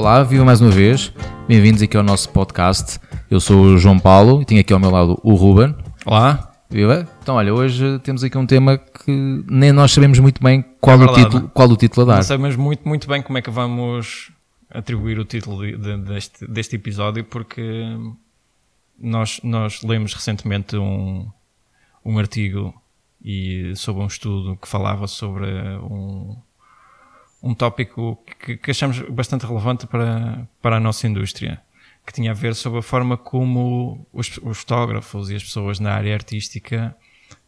Olá, viva mais uma vez. Bem-vindos aqui ao nosso podcast. Eu sou o João Paulo e tenho aqui ao meu lado o Ruben. Olá. Viva. Então, olha, hoje temos aqui um tema que nem nós sabemos muito bem qual, É o, título, qual o título a Não dar. sabemos muito, muito bem como é que vamos atribuir o título de- de- deste, deste episódio, porque nós, nós lemos recentemente um, um artigo e sobre um estudo que falava sobre um, um tópico que, que achamos bastante relevante para, para a nossa indústria, que tinha a ver sobre a forma como os, os fotógrafos e as pessoas na área artística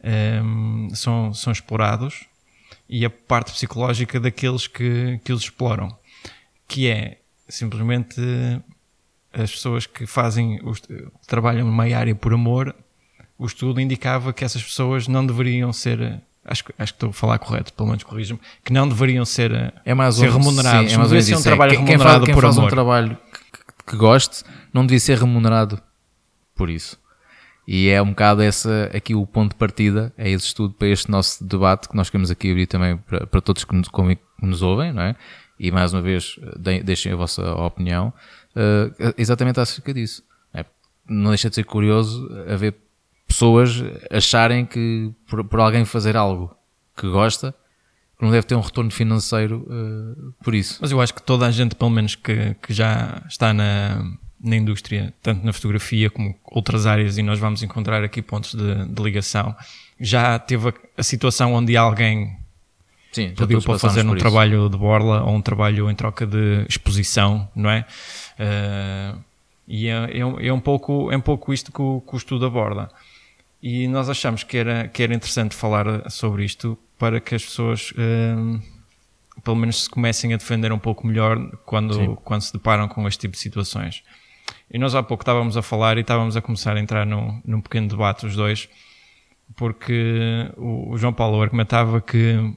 ehm, são, são explorados e a parte psicológica daqueles que, que os exploram, que é simplesmente as pessoas que fazem, os, trabalham numa área por amor, o estudo indicava que essas pessoas não deveriam ser, acho, que- acho que estou a falar correto, pelo menos corrijo-me, que não deveriam ser, É mais ser remunerados, sim, é não mais ou devia ser um. É, trabalho quem, quem remunerado faz, quem por faz um amor. trabalho que, que- goste não devia ser remunerado por isso. E é um bocado essa, aqui o ponto de partida, é esse estudo para este nosso debate que nós queremos aqui abrir também para, para todos que nos, que nos ouvem, não é? E mais uma vez, de- deixem a vossa opinião, eh, exatamente acerca disso. É, não deixa de ser curioso haver pessoas acharem que por, por alguém fazer algo que gosta, que não deve ter um retorno financeiro eh, por isso. Mas eu acho que toda a gente, pelo menos que, que já está na, na indústria, tanto na fotografia como outras áreas, e nós vamos encontrar aqui pontos de, de ligação, já teve a, a situação onde alguém Sim, pediu para fazer um isso. trabalho de borla ou um trabalho em troca de exposição, não é? Eh, e é, é um- é um pouco, é um pouco isto que o, que o estudo aborda. E nós achamos que era, que era interessante falar sobre isto para que as pessoas, eh, pelo menos, se comecem a defender um pouco melhor quando, Sim. quando se deparam com este tipo de situações. E nós há pouco estávamos a falar e estávamos a começar a entrar num, num pequeno debate, os dois, porque o, o João Paulo argumentava que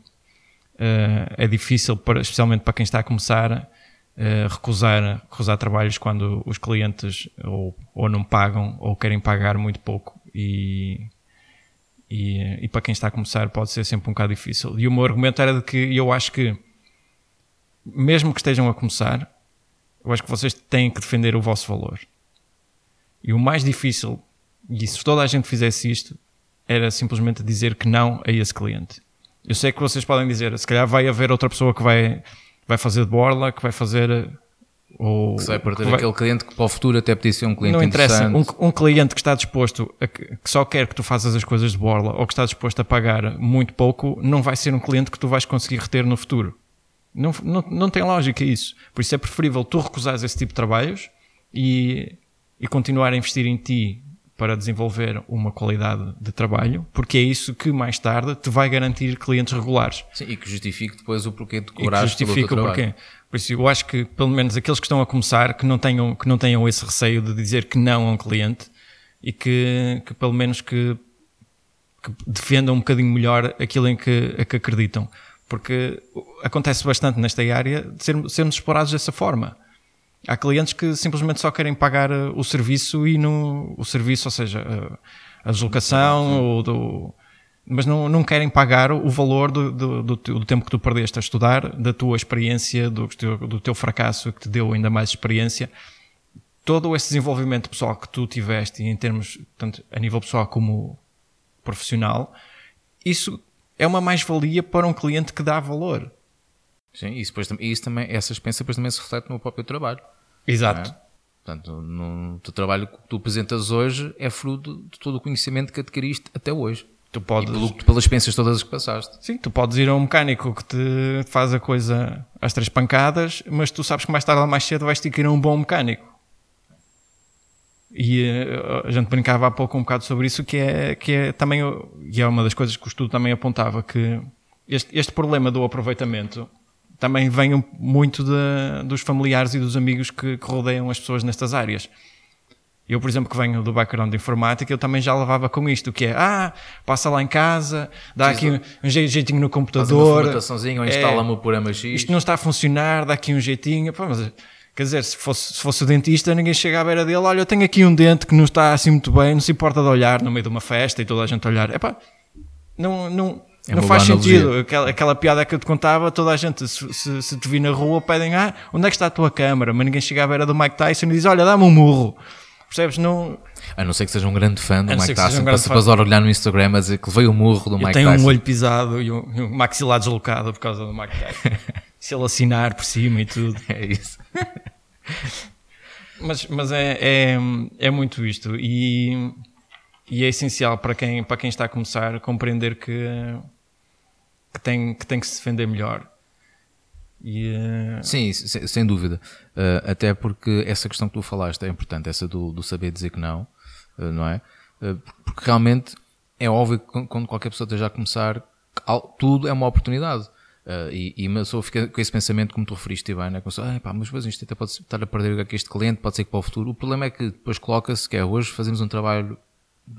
eh, é difícil, para, especialmente para quem está a começar, eh, recusar, recusar trabalhos quando os clientes ou, ou não pagam ou querem pagar muito pouco e, e, e para quem está a começar pode ser sempre um bocado difícil. E o meu argumento era de que eu acho que mesmo que estejam a começar, eu acho que vocês têm que defender o vosso valor. E o mais difícil, e se toda a gente fizesse isto, era simplesmente dizer que não a esse cliente. Eu sei que vocês podem dizer, se calhar vai haver outra pessoa que vai, vai fazer de borla, que vai fazer. Ou, Que se vai perder vai- aquele cliente que para o futuro até podia ser um cliente não interessa. interessante. Um, um cliente que está disposto, a que, que só quer que tu faças as coisas de borla ou que está disposto a pagar muito pouco, não vai ser um cliente que tu vais conseguir reter no futuro. Não, não, não tem lógica isso. Por isso é preferível tu recusares esse tipo de trabalhos e, e continuar a investir em ti para desenvolver uma qualidade de trabalho, porque é isso que mais tarde te vai garantir clientes regulares Sim, e que justifique depois o porquê de e cobrar pelo teu justifica o trabalho. Por isso, eu acho que, pelo menos, aqueles que estão a começar, que não tenham, que não tenham esse receio de dizer que não a um cliente e que, que pelo menos, que, que defendam um bocadinho melhor aquilo em que, a que acreditam. Porque acontece bastante nesta área de ser- sermos explorados dessa forma. Há clientes que simplesmente só querem pagar eh, o serviço e no, o serviço, ou seja, eh, a deslocação, ou do, mas não, não querem pagar o valor do, do, do, do tempo que tu perdeste a estudar, da tua experiência, do, teu, do teu fracasso que te deu ainda mais experiência. Todo esse desenvolvimento pessoal que tu tiveste, em termos, tanto a nível pessoal como profissional, isso é uma mais-valia para um cliente que dá valor. Sim, e isso, depois, isso também, essa experiência depois também se reflete no próprio trabalho. Exato. é? Portanto, no teu trabalho que tu apresentas hoje é fruto de todo o conhecimento que adquiriste até hoje. Tu podes, pelo, pelas experiências todas que passaste. Sim, tu podes ir a um mecânico que te faz a coisa às três pancadas, mas tu sabes que mais tarde ou mais cedo vais ter que ir a um bom mecânico. E eh, a gente brincava há pouco um bocado sobre isso, que é, que é também, e é uma das coisas que o estudo também apontava, que este, este problema do aproveitamento também vem muito de- dos familiares e dos amigos que, que rodeiam as pessoas nestas áreas. Eu, por exemplo, que venho do background de informática, eu também já levava com isto, que é, ah, passa lá em casa, dá aqui um, um jei- jeitinho no Faz uma computador. ou é, instala-me o programa X. isto não está a funcionar, dá aqui um jeitinho. Pá, mas, quer dizer, se fosse, se fosse o dentista, ninguém chega à beira dele, olha, eu tenho aqui um dente que não está assim muito bem, não se importa de olhar no meio de uma festa e toda a gente olhar. Epá, não, não, É não faz sentido. Aquela, aquela piada que eu te contava, toda a gente, se, se, se te vir na rua, pedem, ah, onde é que está a tua câmara? Mas ninguém chega à beira do Mike Tyson e diz, olha, dá-me um murro. Percebes? Não, A não ser que seja um grande fã do Mike Tyson, um para grande se fã. passar a olhar no Instagram a dizer que levei o murro do eu Mike tenho Tyson. um olho pisado e um, um maxilar deslocado por causa do Mike Tyson. se ele assinar por cima e tudo. É isso. Mas, mas é, é, é muito isto. E, e é essencial para quem, para quem está a começar compreender que, que, tem, que tem que se defender melhor. E, eh, Sim, se- sem, dúvida. Uh, até porque essa questão que tu falaste é importante, essa do, do saber dizer que não, uh, não é? Uh, porque realmente é óbvio que quando- qualquer pessoa esteja a começar, tudo é uma oportunidade. Uh, e, uma pessoa fica com esse pensamento, como tu referiste bem, né? Começou, ah, pá, mas depois isto até pode estar a perder aqui este cliente, pode ser que para o futuro. O problema é que depois coloca-se que é hoje fazemos um trabalho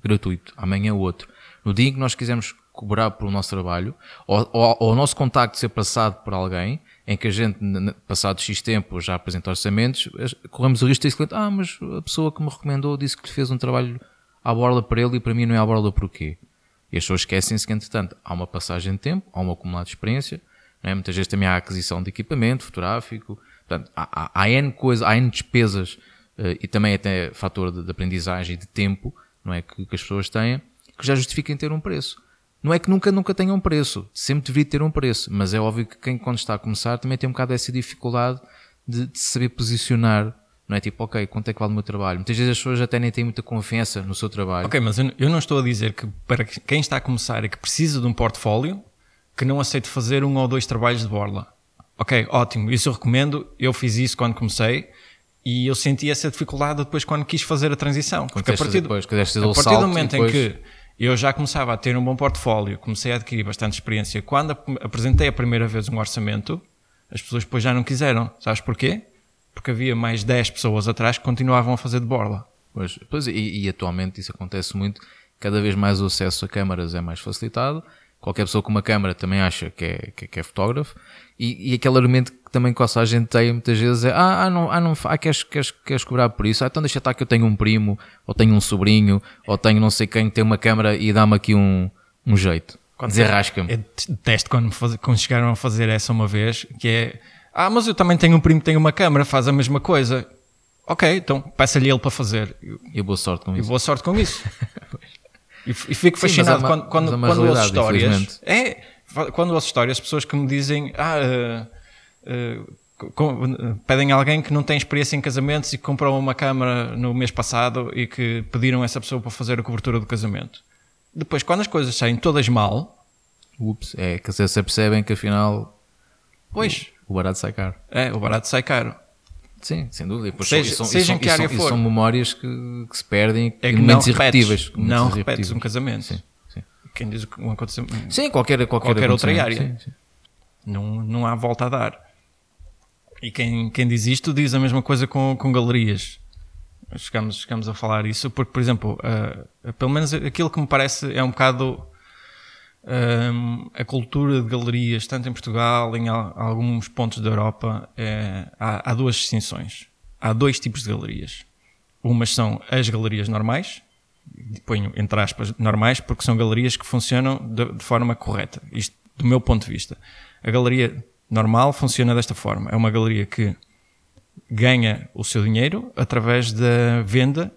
gratuito, amanhã outro. No dia em que nós quisermos cobrar pelo nosso trabalho, ou, ou, ou o nosso contacto ser passado por alguém, em que a gente, passado X tempo, já apresenta orçamentos, corremos o risco de esse cliente, ah, mas a pessoa que me recomendou disse que fez um trabalho à borla para ele e para mim não é à borla porquê? E as pessoas esquecem-se que, entretanto, há uma passagem de tempo, há um acumulado de experiência, é? muitas vezes também há a aquisição de equipamento fotográfico, portanto, há, há, há N coisas, há N despesas eh, e também até fator de, de aprendizagem e de tempo não é? que, que as pessoas têm que já justifiquem ter um preço. Não é que nunca, nunca tenha um preço, sempre deveria ter um preço, mas é óbvio que quem quando está a começar também tem um bocado essa dificuldade de, de saber posicionar, não é? Tipo, ok, quanto é que vale o meu trabalho? Muitas vezes as pessoas até nem têm muita confiança no seu trabalho. Ok, mas eu, não estou a dizer que para quem está a começar e que precisa de um portfólio, que não aceite fazer um ou dois trabalhos de borla. Ok, ótimo, isso eu recomendo. Eu fiz isso quando comecei e eu senti essa dificuldade depois quando quis fazer a transição. Porque a partir, do- depois, a partir do momento depois- em que eu já começava a ter um bom portfólio, comecei a adquirir bastante experiência, quando ap- apresentei a primeira vez um orçamento, as pessoas depois já não quiseram. Sabes porquê? Porque havia mais 10 pessoas atrás que continuavam a fazer de borla. Pois, pois, e, e atualmente isso acontece muito. Cada vez mais o acesso a câmaras é mais facilitado. Qualquer pessoa com uma câmara também acha que é, que, é- que é fotógrafo. E, e aquele argumento também quase a gente tem muitas vezes é: ah, ah, não, ah, não, ah, queres, queres, queres cobrar por isso? Ah, então deixa estar que eu tenho um primo, ou tenho um sobrinho, ou tenho não sei quem que tem uma câmara e dá-me aqui um, um jeito. Desenrasca-me. Eu detesto quando, me faz- quando chegaram a fazer essa uma vez, que é Ah, mas eu também tenho um primo que tem uma câmara, faz a mesma coisa. Ok, então peça-lhe ele para fazer. E boa sorte com E isso. boa sorte com isso. e, e fico Sim, fascinado é uma- quando, quando, é quando ouço histórias. É, quando ouço histórias, pessoas que me dizem, ah, eh, com- eh, pedem a alguém que não tem experiência em casamentos e que comprou uma câmara no mês passado e que pediram essa pessoa para fazer a cobertura do casamento. Depois, quando as coisas saem todas mal, Ups, é que vocês percebem que afinal pois, o barato sai caro. é, o barato sai caro. Sim, sem dúvida. Depois Seja- são, seja são, em que área são, for. são memórias que, que se perdem É que momentos irrepetíveis. não repetes um casamento. Sim, sim. Quem diz um acontecimento Sim, qualquer, qualquer, Qualquer outra área. Sim, sim. não, não há volta a dar. E quem, quem diz isto diz a mesma coisa com, com galerias. Chegamos, chegamos a falar isso porque, por exemplo, ah, pelo menos aquilo que me parece é um bocado ahm, a cultura de galerias, tanto em Portugal, em al- alguns pontos da Europa, é- há, há duas distinções. Há dois tipos de galerias. Umas são as galerias normais, ponho entre aspas normais, porque são galerias que funcionam de, de forma correta. Isto do meu ponto de vista. A galeria normal funciona desta forma. É uma galeria que ganha o seu dinheiro através da venda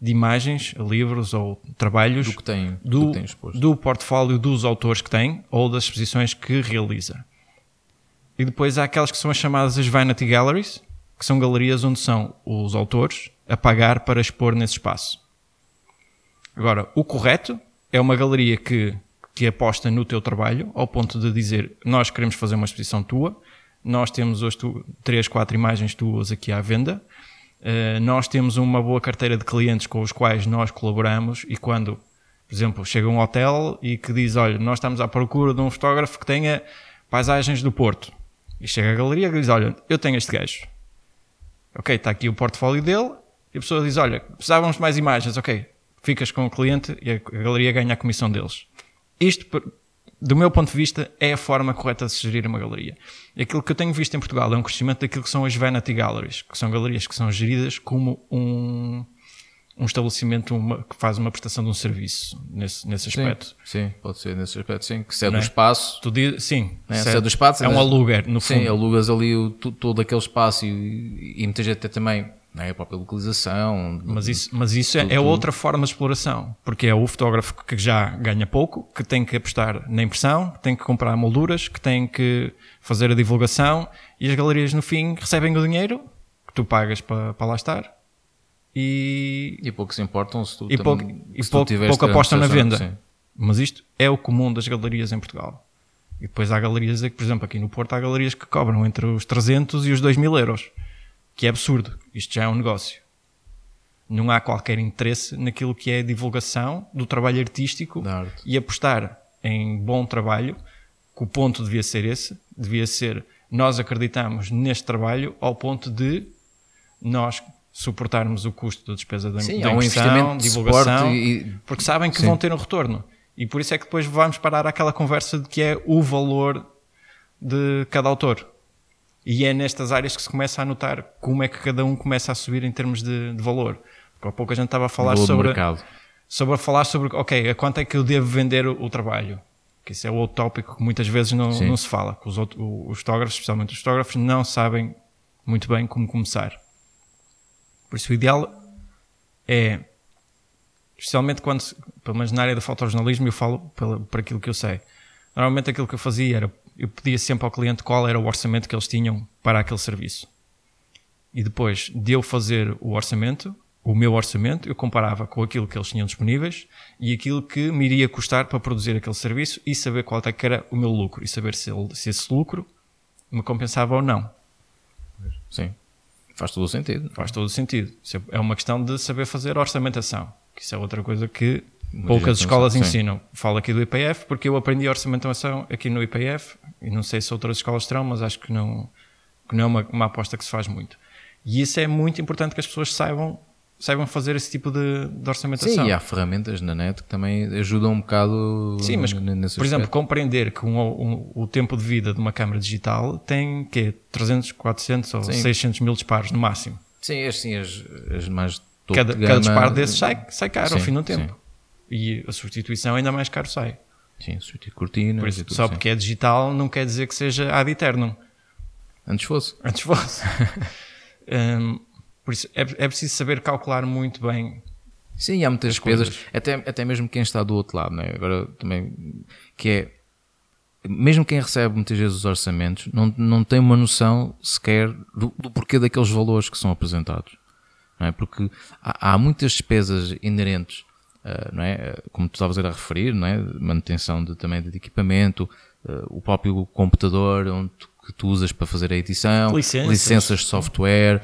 de imagens, livros ou trabalhos Do que tem, do, do, que tem do portfólio dos autores que tem ou das exposições que realiza. E depois há aquelas que são as chamadas as Vanity Galleries, que são galerias onde são os autores a pagar para expor nesse espaço. Agora, o correto é uma galeria que, que aposta no teu trabalho, ao ponto de dizer: Nós queremos fazer uma exposição tua, nós temos hoje tu, três, quatro imagens tuas aqui à venda, eh, nós temos uma boa carteira de clientes com os quais nós colaboramos e quando, por exemplo, chega um hotel e que diz: Olha, nós estamos à procura de um fotógrafo que tenha paisagens do Porto. E chega a galeria e diz: Olha, eu tenho este gajo. Ok, está aqui o portfólio dele. E a pessoa diz: Olha, precisávamos de mais imagens. Ok, ficas com o cliente e a galeria ganha a comissão deles. Isto, do meu ponto de vista, é a forma correta de se gerir uma galeria. Aquilo que eu tenho visto em Portugal é um crescimento daquilo que são as Vanity Galleries, que são galerias que são geridas como um, um estabelecimento uma, que faz uma prestação de um serviço nesse, nesse aspecto. Sim, sim, pode ser nesse aspecto, sim. Que cede Não o é? espaço. Tu diz, sim, né? certo. Cede o espaço. é um aluguer, no Sim, fundo. alugas ali o, todo aquele espaço e, e muita gente até também é? a própria localização. Mas isso, mas isso é, Tu- é tu- outra forma de exploração, porque é o fotógrafo que já ganha pouco, que tem que apostar na impressão, que tem que comprar molduras, que tem que fazer a divulgação e as galerias no fim recebem o dinheiro que tu pagas para, para lá estar e, E pouco se importam se tu e, também- pouco, e se tu pouco, pouco apostam na venda. sim. Mas isto é o comum das galerias em Portugal. E depois há galerias, que, por exemplo, aqui no Porto há galerias que cobram entre os 300 e os 2 mil euros, que é absurdo. Isto já é um negócio. Não há qualquer interesse naquilo que é a divulgação do trabalho artístico e apostar em bom trabalho, que o ponto devia ser esse, devia ser nós acreditamos neste trabalho ao ponto de nós suportarmos o custo da despesa da, Sim, da um divulgação, e- porque sabem que Sim. vão ter um retorno. E por isso é que depois vamos parar àquela conversa de que é o valor de cada autor. E é nestas áreas que se começa a notar como é que cada um começa a subir em termos de, de valor. Porque há pouco a gente estava a falar Valor sobre, mercado. sobre a falar sobre, ok, a quanto é que eu devo vender o, o trabalho? Que isso é outro tópico que muitas vezes não, não se fala. Os, outros, os fotógrafos, especialmente os fotógrafos, não sabem muito bem como começar. Por isso o ideal é, especialmente quando, pelo menos na área do fotojornalismo, eu falo pela, por aquilo que eu sei. Normalmente aquilo que eu fazia era, eu pedia sempre ao cliente qual era o orçamento que eles tinham para aquele serviço. E depois de eu fazer o orçamento, o meu orçamento, eu comparava com aquilo que eles tinham disponíveis e aquilo que me iria custar para produzir aquele serviço e saber qual é que era o meu lucro e saber se, ele- se esse lucro me compensava ou não. Sim. Faz todo o sentido. Faz todo o sentido. É uma questão de saber fazer orçamentação, que isso é outra coisa que poucas escolas sim. ensinam. Falo aqui do IPF porque eu aprendi orçamentação aqui no IPF e não sei se outras escolas terão, mas acho que não, que não é uma, uma aposta que se faz muito. E isso é muito importante que as pessoas saibam, saibam fazer esse tipo de, de orçamentação. Sim, e há ferramentas na net que também ajudam um bocado Sim, mas, por exemplo, aspecto. compreender que um- um- o tempo de vida de uma câmara digital tem que 300, 400 ou Sim. 600 mil disparos no máximo. Sim, as, sim, as, as mais Cada, cada disparo desses sai, sai caro ao Sim, fim do tempo. sim. E a substituição ainda mais caro sai. Sim, substituir cortinas Por isso, só porque é digital não quer dizer que seja ad eternum. Antes fosse. Antes fosse. Hum, por isso, é, é preciso saber calcular muito bem. Sim, há muitas As despesas, coisas. até, até mesmo quem está do outro lado, né? agora também, que é, mesmo quem recebe muitas vezes os orçamentos, não, não tem uma noção sequer do, do porquê daqueles valores que são apresentados, não é? Porque há, há muitas despesas inerentes, não é? Ah, Como tu estavas a referir, não é? Manutenção de, também de equipamento, ah, o próprio computador onde tu, que tu usas para fazer a edição, Licenças. licenças de software,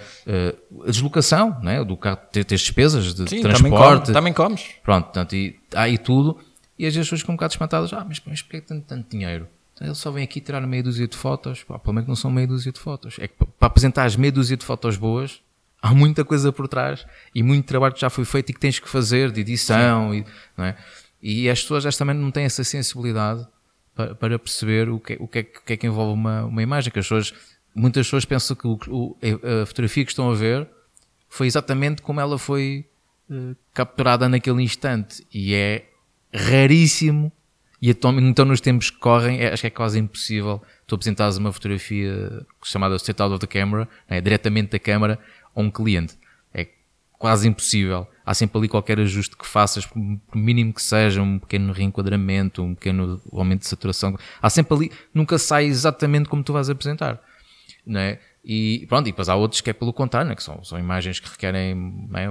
a deslocação, não é? Do carro, ter, ter despesas de Sim, transporte, também, come, também comes. Pronto, portanto, e, há aí tudo. E as pessoas ficam um bocado espantadas. Ah, mas, mas porquê que tanto, tanto dinheiro? Então, ele só vem aqui tirar meia dúzia de fotos. Pá, pelo menos não são meia dúzia de fotos. É que pa- para apresentar as meia dúzia de fotos boas, há muita coisa por trás e muito trabalho que já foi feito e que tens que fazer de edição. E, é? e as pessoas já também não têm essa sensibilidade para, para perceber o que, é- o, que é, o que é que envolve uma, uma imagem. Que as pessoas, muitas pessoas pensam que o, o- a fotografia que estão a ver foi exatamente como ela foi eh, capturada naquele instante e é raríssimo e então, nos tempos que correm é- acho que é quase impossível tu apresentares uma fotografia chamada straight out of the camera né, diretamente da câmara a um cliente é quase impossível há sempre ali qualquer ajuste que faças por mínimo que seja um pequeno reenquadramento um pequeno aumento de saturação há sempre ali nunca sai exatamente como tu vais apresentar não é? E pronto, e depois há outros que é pelo contrário, né? que são, são imagens que requerem né,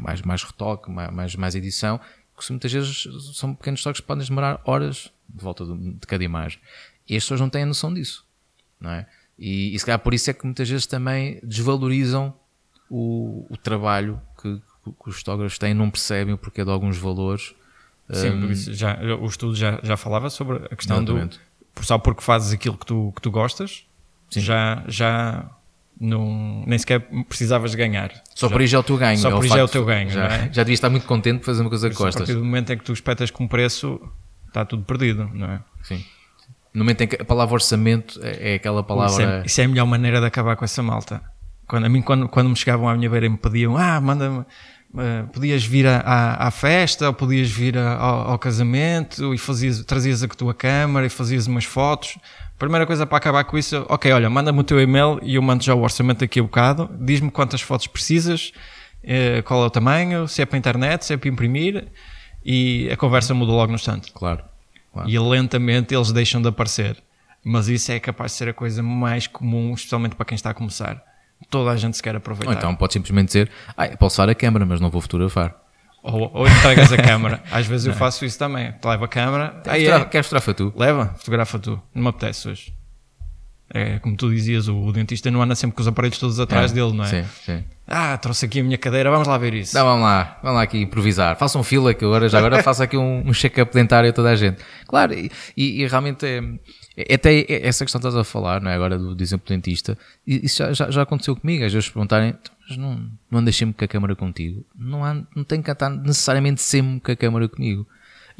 mais, mais retoque, mais, mais edição, que muitas vezes são pequenos toques que podem demorar horas de volta de, de cada imagem. E as pessoas não têm a noção disso. Não é? e, e se calhar por isso é que muitas vezes também desvalorizam o, o trabalho que, que os fotógrafos têm, não percebem o porquê de alguns valores. Sim, isso já, o estudo já, já falava sobre a questão do. Exatamente. por- Só porque fazes aquilo que tu, que tu gostas, já, já não, nem sequer precisavas ganhar. Só já, por aí já é o teu ganho. Só por aí já é o teu ganho, Já, não é? já devias estar muito contente por fazer uma coisa que A gostas. partir do momento em que tu espetas com preço, está tudo perdido, não é? Sim. No momento em que a palavra orçamento é, é aquela Isso palavra. é, isso é a melhor maneira de acabar com essa malta. Quando, a mim, quando, quando me chegavam à minha beira e me pediam, ah, manda-me Uh, podias vir à, festa, ou podias vir a, ao, ao, casamento e fazias, trazias a tua câmara e fazias umas fotos. Primeira coisa para acabar com isso, ok, olha, manda-me o teu e-mail e eu mando já o orçamento daqui a bocado. Diz-me quantas fotos precisas, uh, qual é o tamanho, se é para a internet, se é para imprimir e a conversa muda logo no instante. Claro. claro. E lentamente eles deixam de aparecer. Mas isso é capaz de ser a coisa mais comum, especialmente para quem está a começar toda a gente se quer aproveitar. Ou então pode simplesmente dizer, ah, posso usar a câmera, mas não vou fotografar. Ou, ou entregas a câmera. Às vezes eu faço isso também. Leva a câmera. Aí é. Queres fotografar tu? Leva, fotografa tu. Não me apetece hoje. É como tu dizias, o, o, dentista não anda sempre com os aparelhos todos atrás é, dele, não é? Sim, sim. Ah, trouxe aqui a minha cadeira, vamos lá ver isso. Não, vamos lá, vamos lá aqui improvisar. Façam fila que agora, já agora faço aqui um, um check-up dentário a toda a gente. Claro, e, e, e realmente é, é, até essa questão que estás a falar, não é? Agora do, do exemplo dentista, isso já, já, já, aconteceu comigo, às vezes perguntarem, então, mas não, não andas sempre com a câmara contigo? Não, há, não tem que estar necessariamente sempre com a câmara comigo.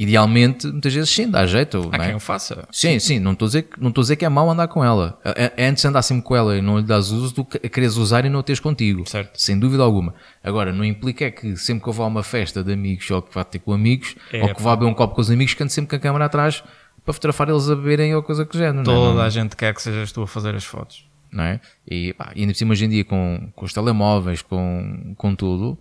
Idealmente, muitas vezes sim, dá jeito. Há não é? quem o faça. Sim, sim, não estou a dizer, não estou a dizer que é mau andar com ela. É, é antes de andar sempre com ela e não lhe dás uso do que queres usar e não teres contigo. Certo. Sem dúvida alguma. Agora, não implica é que sempre que eu vou a uma festa de amigos ou que vá ter com amigos é, ou que vá beber um copo com os amigos, que ande sempre com a câmera atrás para fotografar eles a beberem ou coisa que género. Toda não é? a gente quer que sejas tu a fazer as fotos. Não é? E, pá, ainda por cima hoje em dia com, com os telemóveis, com, com tudo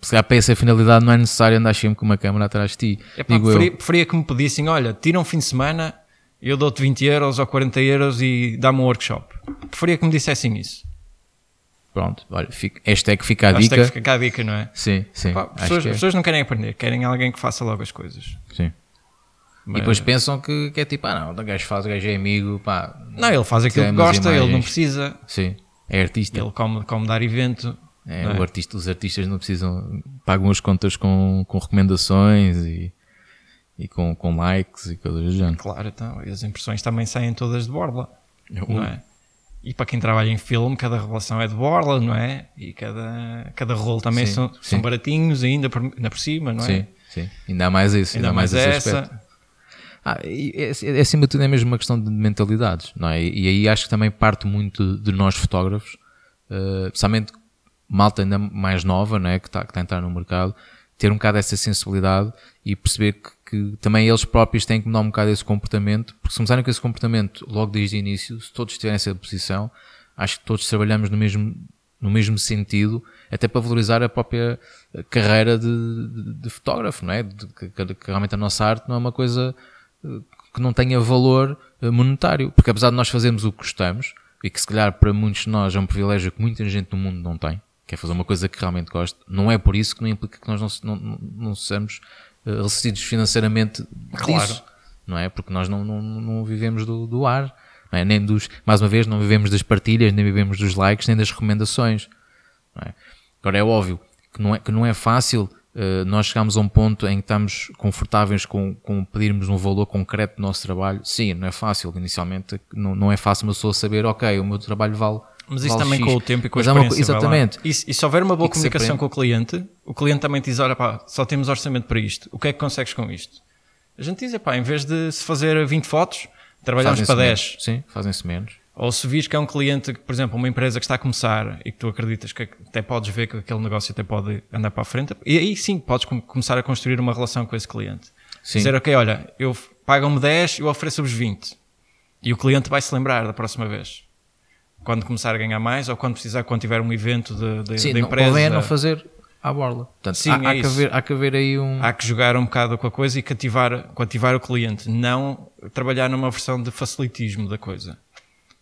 se calhar para essa finalidade não é necessário andar sempre com uma câmera atrás de ti. É pá, preferia, preferia, que me pedissem, olha, tira um fim de semana, eu dou-te 20 euros ou 40 euros e dá-me um workshop. Preferia que me dissessem isso. Pronto, olha, fica, hashtag fica a hashtag dica. fica a dica, não é? Sim, sim. Pá, pessoas, é. pessoas não querem aprender, querem alguém que faça logo as coisas. Sim. Mas... E depois pensam que, que, é tipo, ah não, o gajo faz, o gajo é amigo, pá. Não, ele faz aquilo que gosta, ele não precisa. Sim, é artista. Ele come, come dar evento. É, é? Artista, os artistas não precisam, pagam as contas com, com recomendações e, e com, com likes e coisas do género. Claro, então, e as impressões também saem todas de borla, não é? E para quem trabalha em filme, cada relação é de borla, não é? E cada, cada rolo também sim, são, sim. são baratinhos ainda por, ainda por cima, não é? Sim, sim. Ainda há mais isso, ainda, ainda há mais, mais essa. Aspecto. Ah, é, é, acima de tudo é mesmo uma questão de mentalidades, não é? E, e aí acho que também parte muito de nós fotógrafos, uh, especialmente malta ainda mais nova, que está que tá a entrar no mercado, ter um bocado essa sensibilidade e perceber que, que, também eles próprios têm que mudar um bocado esse comportamento, porque se começarem com esse comportamento logo desde o início, se todos tiverem essa posição, acho que todos trabalhamos no mesmo, no mesmo sentido, até para valorizar a própria carreira de, de, de fotógrafo, não é? De, que, que, realmente a nossa arte não é uma coisa que não tenha valor eh, monetário, porque apesar de nós fazermos o que gostamos, e que se calhar para muitos de nós é um privilégio que muita gente no mundo não tem, quer fazer uma coisa que realmente gosta, não é por isso que não implica que nós não, não, não sejamos uh, ressentidos financeiramente claro. disso, não é? Porque nós não, não, não vivemos do, do ar, é? nem dos, mais uma vez, não vivemos das partilhas, nem vivemos dos likes, nem das recomendações. É? Agora é óbvio que não é, que não é fácil uh, nós chegarmos a um ponto em que estamos confortáveis com, com pedirmos um valor concreto do nosso trabalho. Sim, não é fácil inicialmente, não, não é fácil uma pessoa saber, ok, o meu trabalho vale mas isso também X. com o tempo e com a é experiência. Uma, exatamente. E, e, se houver uma boa comunicação com o cliente, o cliente também diz: olha, pá, só temos orçamento para isto. O que é que consegues com isto? A gente diz: pá, em vez de se fazer 20 fotos, trabalhamos para 10. Menos. Sim, fazem-se menos. Ou se vis que é um cliente, por exemplo, uma empresa que está a começar e que tu acreditas que até podes ver que aquele negócio até pode andar para a frente, e aí sim podes começar a construir uma relação com esse cliente. Sim. Dizer, ok, olha, eu pagam-me 10, eu ofereço-vos 20. E o cliente vai se lembrar da próxima vez quando começar a ganhar mais ou quando precisar, quando tiver um evento de, de, Sim, de empresa. Sim, não fazer à borla. Portanto, Sim, há, é há, que haver, há que haver aí um. Há que jogar um bocado com a coisa e cativar, cativar o cliente, não trabalhar numa versão de facilitismo da coisa.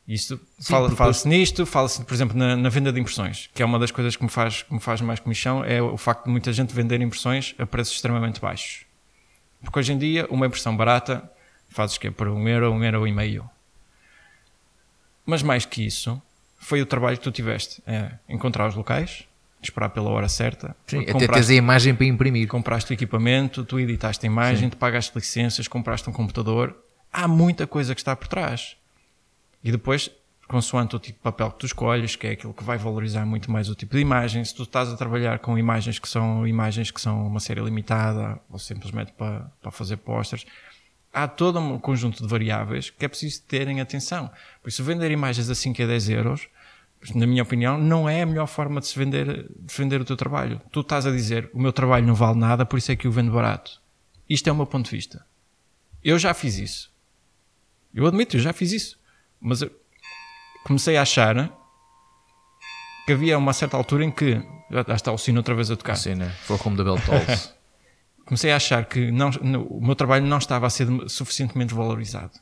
Isto fala-se fala nisto, fala-se, por exemplo, na, na, venda de impressões, que é uma das coisas que me faz, que me faz mais comissão, é o facto de muita gente vender impressões a preços extremamente baixos. Porque hoje em dia, uma impressão barata fazes que é por um euro, um euro e meio. Mas mais que isso, foi o trabalho que tu tiveste. É encontrar os locais, esperar pela hora certa. Sim, até teres a imagem para imprimir. Compraste o equipamento, tu editaste a imagem, Sim. tu pagaste licenças, compraste um computador. Há muita coisa que está por trás. E depois, consoante o tipo de papel que tu escolhes, que é aquilo que vai valorizar muito mais o tipo de imagem, se tu estás a trabalhar com imagens que são imagens que são uma série limitada ou simplesmente para, para fazer posters, há todo um conjunto de variáveis que é preciso terem atenção. Por isso, vender imagens a 5 a 10 euros na minha opinião, não é a melhor forma de se vender, de vender o teu trabalho. Tu estás a dizer, o meu trabalho não vale nada, por isso é que eu vendo barato. Isto é o meu ponto de vista. Eu já fiz isso. Eu admito, eu já fiz isso. Mas eu comecei a achar que havia uma certa altura em que. Já está o sino outra vez a tocar. Sim, né? For como da Bell Tolls. comecei a achar que não, o meu trabalho não estava a ser suficientemente valorizado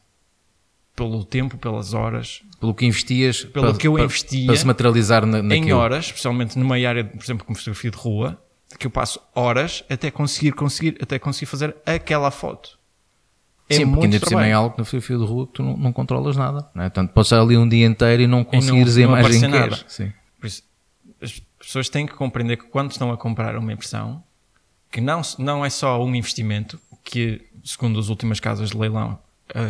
pelo tempo, pelas horas, pelo que investias, pelo para, que eu para, investia para se materializar na, em horas, especialmente numa área, por exemplo, como fotografia de rua, que eu passo horas até conseguir conseguir até conseguir fazer aquela foto. É Sim, porque ainda por cima é algo na fotografia de rua que tu não, não controlas nada. Não é? Portanto, podes estar ali um dia inteiro e não conseguires não a imagem que nada. queres. Sim. Por isso, as pessoas têm que compreender que quando estão a comprar uma impressão, que não, não é só um investimento, que segundo as últimas casas de leilão, a,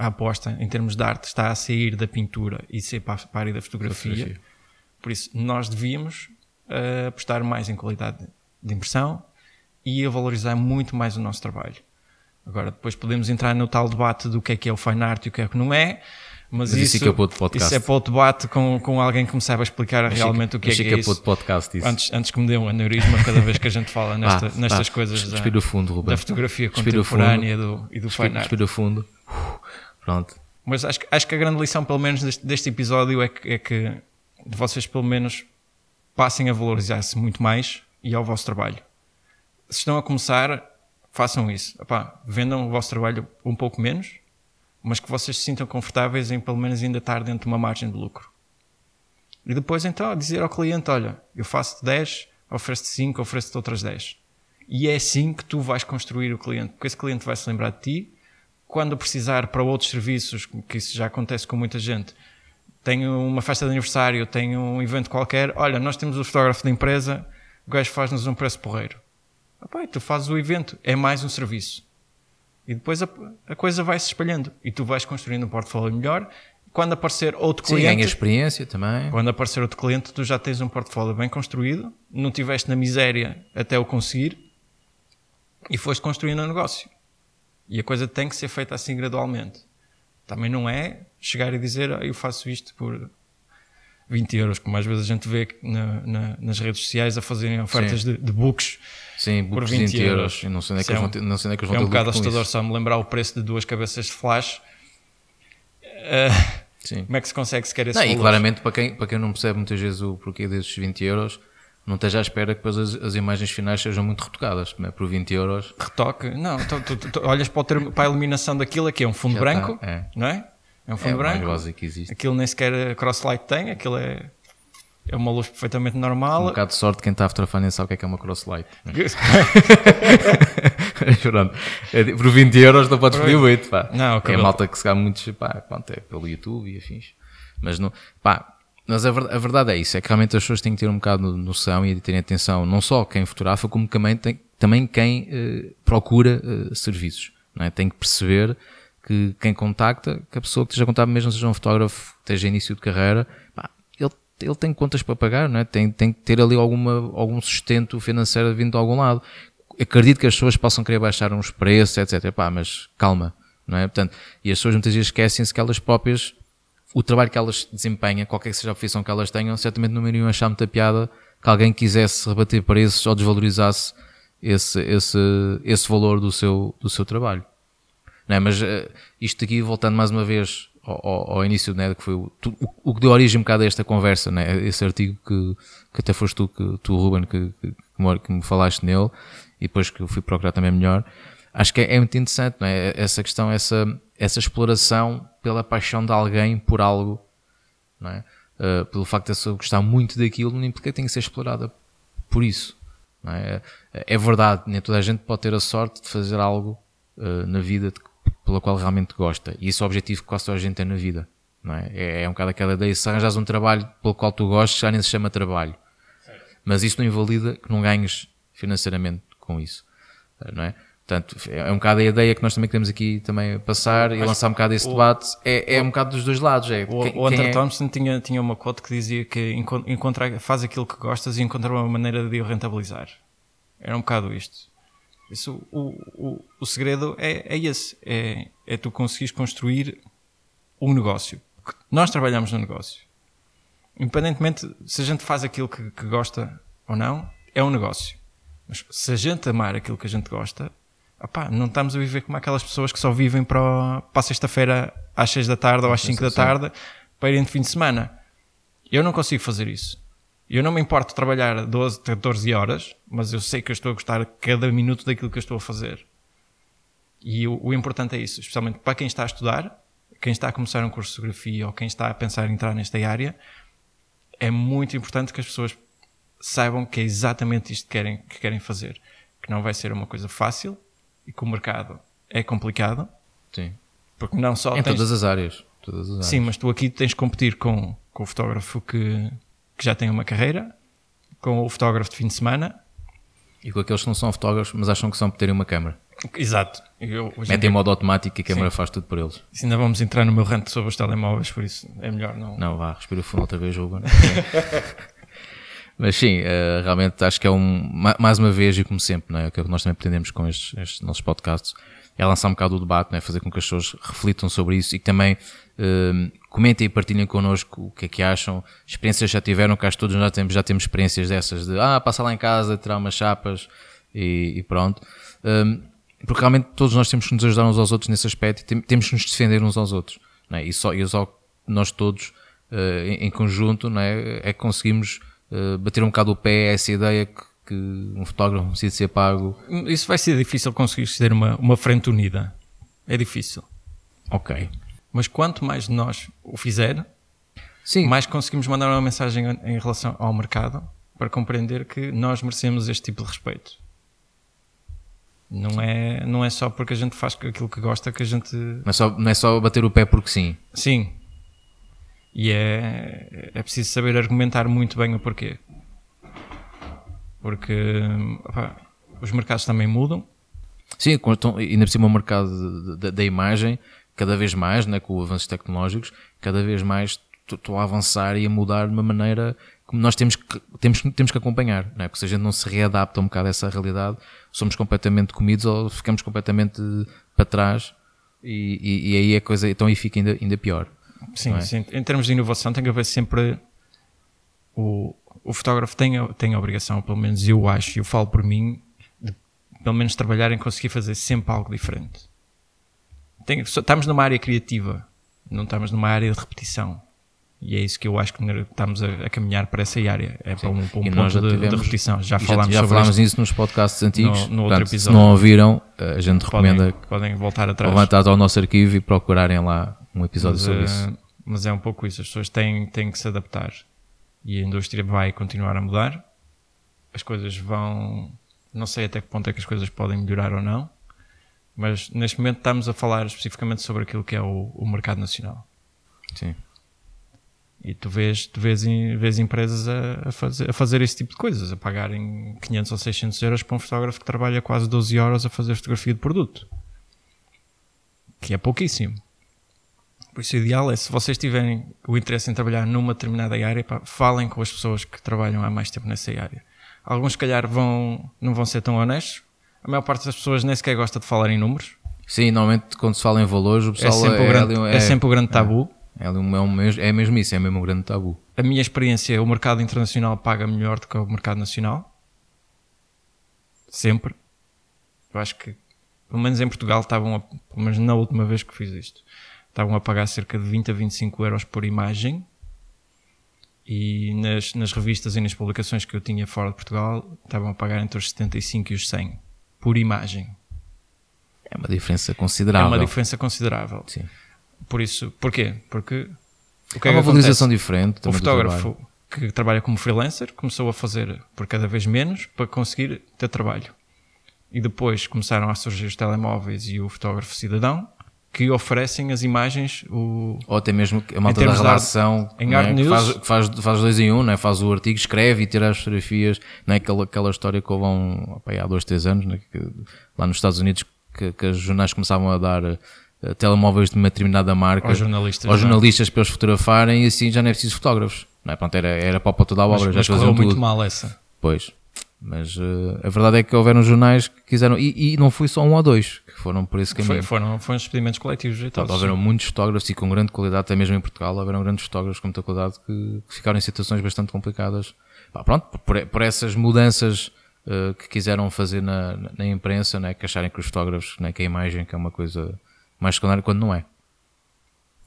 a- a aposta em termos de arte está a sair da pintura e ser para, a- para a área da fotografia. Fotografia. Por isso, nós devíamos eh, apostar mais em qualidade de impressão e a valorizar muito mais o nosso trabalho. Agora, depois podemos entrar no tal debate do que é que é o fine art e o que é que não é, mas, Mas isso isso, fica para outro podcast. isso é para outro debate com, com alguém que me saiba explicar Mas realmente o que é que é isso. podcast isso. Antes, antes que me dê um aneurisma cada vez que a gente fala nesta- Vá, nestas vá, coisas da, fundo, da fotografia contemporânea do, e do fine Respira, art. respira fundo. Uh, Pronto. Mas acho, que- acho que a grande lição, pelo menos, deste, deste episódio é que, é que vocês, pelo menos, passem a valorizar-se muito mais e ao vosso trabalho. Se estão a começar, façam isso. Epá, vendam o vosso trabalho um pouco menos, mas que vocês se sintam confortáveis em, pelo menos, ainda estar dentro de uma margem de lucro. E depois, então, dizer ao cliente: olha, eu faço 10, ofereço-te 5, ofereço-te outras 10. E é assim que tu vais construir o cliente, porque esse cliente vai se lembrar de ti quando precisar para outros serviços, que isso já acontece com muita gente, tenho uma festa de aniversário, tenho um evento qualquer, olha, nós temos o fotógrafo da empresa, o gajo faz-nos um preço porreiro. E tu fazes o evento, é mais um serviço. E depois a, a coisa vai se espalhando e tu vais construindo um portfólio melhor. Quando aparecer outro Sim, cliente, ganha experiência também. quando aparecer outro cliente, tu já tens um portfólio bem construído, não tiveste na miséria até o conseguir e foste construindo um negócio. E a coisa tem que ser feita assim gradualmente. Também não é chegar e dizer "Ah, eu faço isto por 20 euros, como às vezes a gente vê na- na- nas redes sociais a fazerem ofertas de, de books. Sim, Por por 20 20 euros. euros. Eu não sei onde é que eles é vão um- ter, não sei onde é que eles É vão um ter bocado assustador só me lembrar o preço de duas cabeças de flash. Ah, Sim. como é que se consegue sequer esse Não, e valor? claramente, para quem, para quem não percebe muitas vezes o porquê desses 20 euros, não esteja à espera que depois as, as imagens finais sejam muito retocadas. Não é? Por 20 euros. Retoque? Não, tu, tu- tu- tu olhas para, o termo- para a iluminação daquilo aqui, é um fundo Já branco, tá, é. não é? É um É fundo mais branco. que existe. Aquilo nem sequer crosslight tem, aquilo é, é uma luz perfeitamente Um normal. bocado de sorte, quem está a fotografar nem sabe o que é que é uma crosslight. Pronto. É, Por 20 euros não podes pedir muito, pá. Não, é malta que se gasta muitos, pá, pronto, é pelo YouTube e afins. Mas não, pá, mas a verdade, a verdade é isso, é que realmente as pessoas têm que ter um bocado de noção e de terem atenção, não só quem fotografa, como também, tem, também quem eh, procura eh, serviços, não é? Tem que perceber que quem contacta, que a pessoa que esteja a contar, mesmo seja um fotógrafo esteja início de carreira, pá, ele, ele tem contas para pagar, não é? Tem, tem que ter ali alguma, algum sustento financeiro vindo de algum lado. Acredito que as pessoas possam querer baixar uns preços, etc. Pá, mas calma, não é? Portanto, e as pessoas muitas vezes esquecem-se que elas próprias, o trabalho que elas desempenham, qualquer que seja a profissão que elas tenham, certamente não iriam achar muita piada que alguém quisesse rebater preços ou desvalorizasse esse, esse, esse valor do seu, do seu trabalho. Não é? Mas eh, isto aqui, voltando mais uma vez ao, ao- ao início, né, que foi o, o- o que deu origem um bocado a esta conversa, né, esse artigo que, que até foste tu, que, tu Ruben, que, que, que me- falaste nele, e depois que eu fui procurar também melhor, acho que é, é muito interessante, não é? Essa questão, essa, essa exploração pela paixão de alguém por algo, não é? Uh, pelo facto de pessoa gostar muito daquilo, não implica que tenha que ser explorada por isso. Não é? é verdade, nem toda a gente pode ter a sorte de fazer algo uh, na vida de- pela qual realmente gosta. E esse é o objetivo que quase toda a gente tem na vida. Não é? É, é um bocado aquela ideia, se arranjas um trabalho pelo qual tu gostes, já nem se chama trabalho. Mas isso não invalida que não ganhes financeiramente com isso. Não é? Portanto, é um bocado a ideia que nós também queremos aqui também passar e lançar um bocado esse debate. É, é um bocado dos dois lados. É, O, quem- o é- Thompson tinha, tinha uma quote que dizia que encon- encontra, faz aquilo que gostas e encontra uma maneira de o rentabilizar. Era um bocado isto. Isso, o, o, o segredo é, é esse: é, é tu conseguires construir um negócio. Nós trabalhamos no negócio. Independentemente se a gente faz aquilo que, que gosta ou não, é um negócio. Mas se a gente amar aquilo que a gente gosta, opá, não estamos a viver como aquelas pessoas que só vivem para, para a sexta-feira às 6 da tarde ou às 5 da tarde para irem de fim de semana. Eu não consigo fazer isso. Eu não me importo trabalhar 12, 14 horas, mas eu sei que eu estou a gostar cada minuto daquilo que eu estou a fazer. E o, o importante é isso, especialmente para quem está a estudar, quem está a começar um curso de fotografia ou quem está a pensar em entrar nesta área, é muito importante que as pessoas saibam que é exatamente isto que querem, que querem fazer. Que não vai ser uma coisa fácil e que o mercado é complicado. Sim. Porque não só. Em tens... todas as áreas. Todas as áreas. Sim, mas tu aqui tens de competir com, com o fotógrafo que, que já tem uma carreira, com o fotógrafo de fim de semana. E com aqueles que não são fotógrafos, mas acham que são por terem uma câmera. Exato. Eu, Metem em modo automático e a câmera Sim. faz tudo por eles. Se ainda vamos entrar no meu rant sobre os telemóveis, por isso é melhor não. Não, vá, respira fundo outra vez, Ruben. Mas sim, uh, realmente acho que é um, mais uma vez e como sempre, não é? o que nós também pretendemos com estes, estes nossos podcasts, é lançar um bocado o debate, não é? fazer com que as pessoas reflitam sobre isso e que também uh, comentem e partilhem connosco o que é que acham, experiências já tiveram, que acho que todos já temos, já temos experiências dessas de, ah, passar lá em casa, tirar umas chapas e, e pronto. Um, porque realmente todos nós temos que nos ajudar uns aos outros nesse aspecto e temos que nos defender uns aos outros. Não é? E só, e só nós todos, uh, em, em, conjunto, não é? é que conseguimos uh, bater um bocado o pé a essa ideia que, que um fotógrafo precisa ser pago. Isso vai ser difícil conseguir ter uma, uma frente unida. É difícil. Ok. Mas quanto mais nós o fizer, Sim. mais conseguimos mandar uma mensagem em relação ao mercado para compreender que nós merecemos este tipo de respeito. Não é, não é só porque a gente faz aquilo que gosta que a gente. Não é só, não é só bater o pé porque sim. Sim. E é, é preciso saber argumentar muito bem o porquê. Porque opa, os mercados também mudam. Sim, ainda por cima o mercado da imagem, cada vez mais, né, com os avanços tecnológicos, cada vez mais estou a avançar e a mudar de uma maneira como nós temos que, temos, temos que acompanhar, não é? porque se a gente não se readapta um bocado a essa realidade, somos completamente comidos ou ficamos completamente para trás e, e, e aí a coisa então aí fica ainda, ainda pior. Sim, é? sim, em termos de inovação tem que haver sempre o, o fotógrafo tem, tem a obrigação, pelo menos eu acho, e eu falo por mim, de pelo menos trabalhar em conseguir fazer sempre algo diferente. Tem, estamos numa área criativa, não estamos numa área de repetição. E é isso que eu acho que estamos a, a caminhar para essa área. É para um, para um ponto de, tivemos, de, repetição. Já falámos, já, já falámos nisso nos podcasts antigos. No, no Portanto, outro episódio. Se não ouviram, a gente podem, recomenda podem voltar atrás. Levantar ao nosso arquivo e procurarem lá um episódio mas, sobre uh, isso. Mas é um pouco isso. As pessoas têm, têm que se adaptar. E a indústria vai continuar a mudar. As coisas vão. Não sei até que ponto é que as coisas podem melhorar ou não. Mas neste momento estamos a falar especificamente sobre aquilo que é o, o mercado nacional. Sim. E tu vês, tu vês, vês empresas a, a, fazer, a fazer esse tipo de coisas, a pagarem 500 ou 600 euros para um fotógrafo que trabalha quase 12 horas a fazer fotografia de produto. Que é pouquíssimo. Por isso, o ideal é, se vocês tiverem o interesse em trabalhar numa determinada área, pá, falem com as pessoas que trabalham há mais tempo nessa área. Alguns, se calhar, vão, não vão ser tão honestos. A maior parte das pessoas nem sequer gosta de falar em números. Sim, normalmente quando se fala em valores, o é pessoal é sempre, é, o, grande, é, é sempre o grande tabu. É. É, é, é mesmo isso, é mesmo um grande tabu. A minha experiência, o mercado internacional paga melhor do que o mercado nacional. Sempre. Eu acho que, pelo menos em Portugal, estavam, a, pelo menos na última vez que fiz isto, estavam a pagar cerca de 20 a 25 euros por imagem. E nas, nas revistas e nas publicações que eu tinha fora de Portugal, estavam a pagar entre os 75 e os 100 por imagem. É uma diferença considerável. É uma diferença considerável. Sim. Por isso, porquê? Porque o que é, é uma valorização diferente. O fotógrafo que trabalha como freelancer começou a fazer por cada vez menos para conseguir ter trabalho. E depois começaram a surgir os telemóveis e o fotógrafo cidadão que oferecem as imagens. O, Ou até mesmo a malta da relação em né, que faz, faz, faz, dois em um, né, faz o artigo, escreve e tira as fotografias. Né, aquela, aquela história que houve há, um, há dois, três anos, né, que, lá nos Estados Unidos, que, que os jornais começavam a dar eh, telemóveis de uma determinada marca aos jornalistas, aos é? jornalistas para eles fotografarem e assim já não é preciso fotógrafos. Não é? Pronto, era, era para toda a obra. Mas, já mas correu muito tudo. mal essa. Pois. Mas uh, a verdade é que houveram jornais que quiseram, e, e, não foi só um ou dois que foram por esse caminho. Foi, foram, foram experimentos coletivos e tal. Houveram muitos fotógrafos e com grande qualidade, até mesmo em Portugal, houveram grandes fotógrafos com muita qualidade que, que ficaram em situações bastante complicadas. Pá, pronto, por, por, essas mudanças uh, que quiseram fazer na, na imprensa, né, que acharem que os fotógrafos, né, que a imagem que é uma coisa mais secundária, quando não é.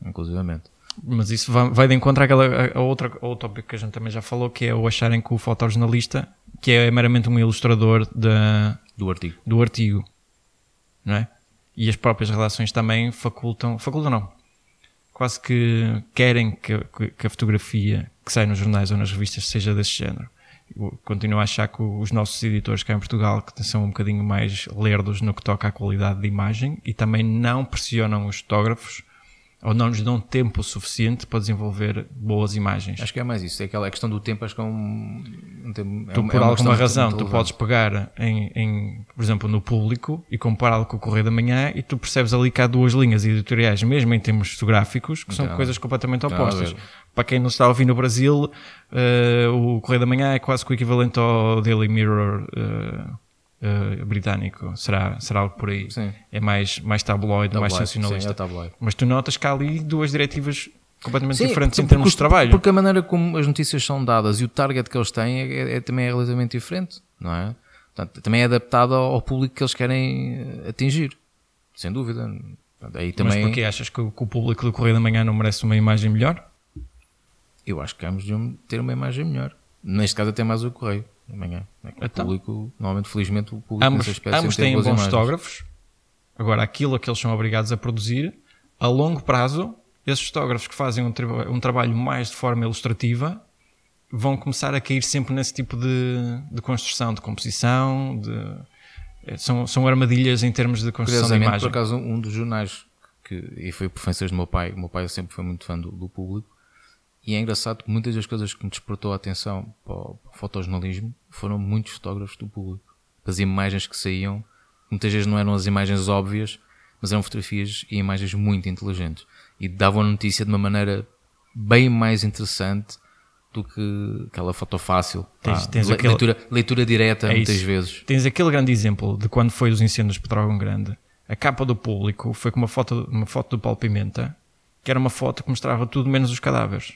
Inclusivamente. Mas isso vai, vai de encontro àquela, a outra, a outro tópico que a gente também já falou, que é o acharem que o fotojornalista, que é meramente um ilustrador da, do artigo. Do artigo. Não é? E as próprias relações também facultam, facultam não, quase que querem que, que a fotografia que sai nos jornais ou nas revistas seja desse género. Eu continuo a achar que os nossos editores cá em Portugal que são um bocadinho mais lerdos no que toca à qualidade de imagem e também não pressionam os fotógrafos ou não nos dão tempo suficiente para desenvolver boas imagens. Acho que é mais isso, é aquela questão do tempo, acho que é um, um tempo, tu, é, por é alguma razão, tu podes pegar em, em, por exemplo, no público e compará-lo com o Correio da Manhã e tu percebes ali que há duas linhas editoriais, mesmo em termos fotográficos, que são coisas completamente opostas. Para quem não está a ouvir no Brasil, uh, o Correio da Manhã é quase o equivalente ao Daily Mirror uh, uh, britânico. Será, será algo por aí. Sim. É mais, mais tabloide, tabloide mais sensacionalista. Sim, é tabloide. Mas tu notas que há ali duas diretivas completamente sim, diferentes em termos de trabalho. Porque a maneira como as notícias são dadas e o target que eles têm é, é, é também é relativamente diferente, não é? Portanto, também é adaptado ao público que eles querem eh, atingir, sem dúvida. Aí também... Mas porquê achas que o, que o público do Correio da Manhã não merece uma imagem melhor? Eu acho que ambos deviam ter uma imagem melhor. Neste caso até mais o Correio amanhã. É então, o público, normalmente, felizmente, o público ambos, ambos têm bons imagens. fotógrafos. Agora, aquilo a que eles são obrigados a produzir, a longo prazo, esses fotógrafos que fazem um, tra um trabalho mais de forma ilustrativa vão começar a cair sempre nesse tipo de, de construção, de composição, de, é, são, são armadilhas em termos de construção de imagem. por acaso, um dos jornais, que, e foi por influências do meu pai, o meu pai sempre foi muito fã do, do público, e é engraçado que muitas das coisas que me despertou a atenção para o fotojornalismo foram muitos fotógrafos do público. As imagens que saíam, muitas vezes não eram as imagens óbvias, mas eram fotografias e imagens muito inteligentes. E davam a notícia de uma maneira bem mais interessante do que aquela foto fácil. Tens, tens le, aquele... leitura, leitura direta, é muitas isso. vezes. Tens aquele grande exemplo de quando foi os incêndios de Petrógão Grande. A capa do público foi com uma foto, uma foto do Paulo Pimenta, que era uma foto que mostrava tudo menos os cadáveres.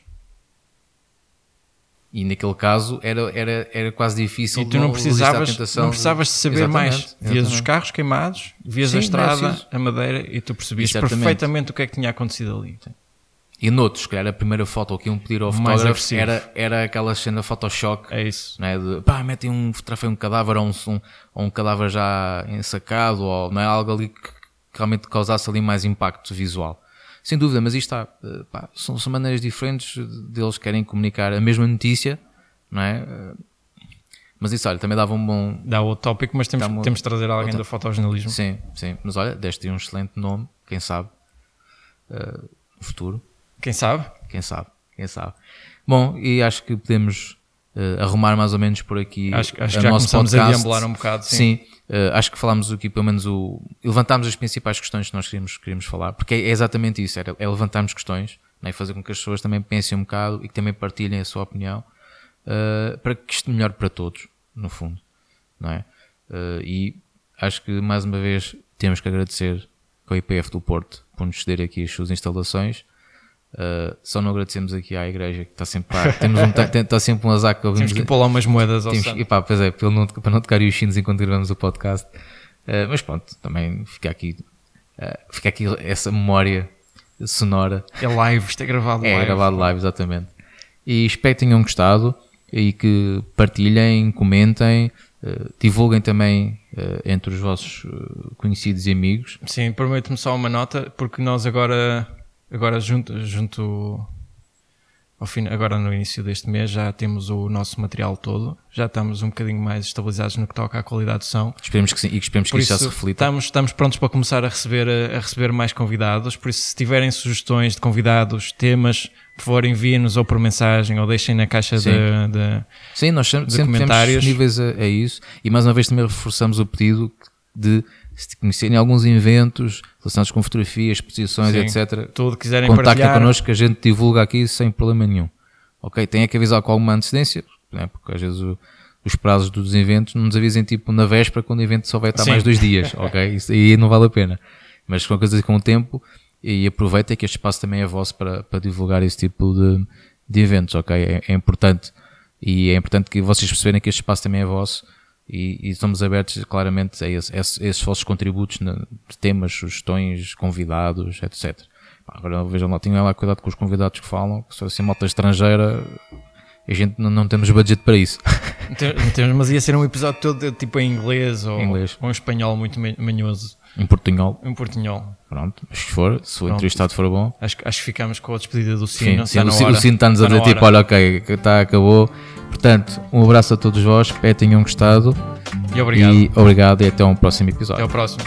E naquele caso era, era, era quase difícil. E tu não precisavas, não precisavas de saber exatamente, mais. Exatamente. Vias os carros queimados, vias Sim, a estrada, a madeira e tu percebias exatamente. perfeitamente o que é que tinha acontecido ali. E noutros, que era a primeira foto que iam pedir ao fotógrafo era, era aquela cena Photoshop. É isso. Né, de pá, metem um, trafei um cadáver ou um, um, ou um cadáver já ensacado ou não é algo ali que realmente causasse ali mais impacto visual. Sem dúvida, mas isto está, eh, pá, são, são, maneiras diferentes deles querem comunicar a mesma notícia, não é? Eh, mas isso, olha, também dava um bom. Dá o tópico, mas temos, um... temos de trazer alguém do fotojornalismo. Sim, sim. Mas olha, deste um excelente nome, quem sabe, uh, no futuro. Quem sabe? Quem sabe, quem sabe. Bom, e acho que podemos uh, arrumar mais ou menos por aqui. Acho, acho que já começamos podcast. a deambular um bocado. Sim. sim uh, acho que falámos aqui, pelo menos, o, levantámos as principais questões que nós queríamos, queríamos falar, porque é, exatamente isso: é levantarmos questões né, e fazer com que as pessoas também pensem um bocado e que também partilhem a sua opinião uh, para que isto melhore para todos, no fundo. Não é? e acho que, mais uma vez, temos que agradecer ao IPF do Porto por nos ceder aqui as suas instalações Uh, só não agradecemos aqui à igreja que está sempre pá, temos um, está sempre um azar que ouvimos. Temos que pôr lá umas moedas ao temos, e pá, pois é, para não, para não tocar os chinos enquanto gravamos o podcast. Uh, mas pronto, também fica aqui, uh, fica aqui essa memória sonora. É live, isto é gravado é, live. É gravado live, exatamente. E espero que tenham gostado e que partilhem, comentem, divulguem também entre os vossos conhecidos e amigos. Sim, prometo-me só uma nota, porque nós agora Agora, junto, junto ao fim, agora no início deste mês, já temos o nosso material todo, já estamos um bocadinho mais estabilizados no que toca à qualidade de som. Esperemos que sim, e esperemos que isso, isso já se reflita. Estamos, estamos prontos para começar a receber, a, receber mais convidados, por isso, se tiverem sugestões de convidados, temas, por favor, enviem-nos ou por mensagem ou deixem na caixa sim. de, de, sim, nós sempre, sempre comentários. disponíveis a, a isso, e mais uma vez também reforçamos o pedido de se conhecerem alguns eventos relacionados com fotografias, exposições, Sim, etc. Tudo quiserem contactem partilhar. connosco que a gente divulga aqui sem problema nenhum. Ok? Tem que avisar com alguma antecedência, né? porque às vezes o, os prazos dos eventos, não nos avisem tipo na véspera quando o evento só vai estar Sim. mais dois dias, ok? Isso aí não vale a pena. Mas com coisa com o tempo e aproveita que este espaço também é vosso para, para divulgar esse tipo de, de eventos, ok? É, é importante e é importante que vocês perceberem que este espaço também é vosso e, e estamos abertos claramente a, esse- a esses, vossos contributos na- de temas, sugestões, convidados, etc. Agora vejam lá, tenham lá cuidado com os convidados que falam, que se fosse malta estrangeira, a gente não, não temos budget para isso. Não tem- não temos, mas ia ser um episódio todo tipo em inglês ou, Em inglês. ou em espanhol muito ma- manhoso, em portunhol, em portunhol. Pronto, mas se for, se o entrevistado for bom, Acho, que- acho que ficamos com a despedida do sim, sino. sim, o, na Sino- o hora. Sino está-nos a Está na dizer tipo, olha, ok, está, acabou. Portanto, um abraço a todos vós, espero que tenham gostado E obrigado. e obrigado e até um próximo episódio. Até ao próximo.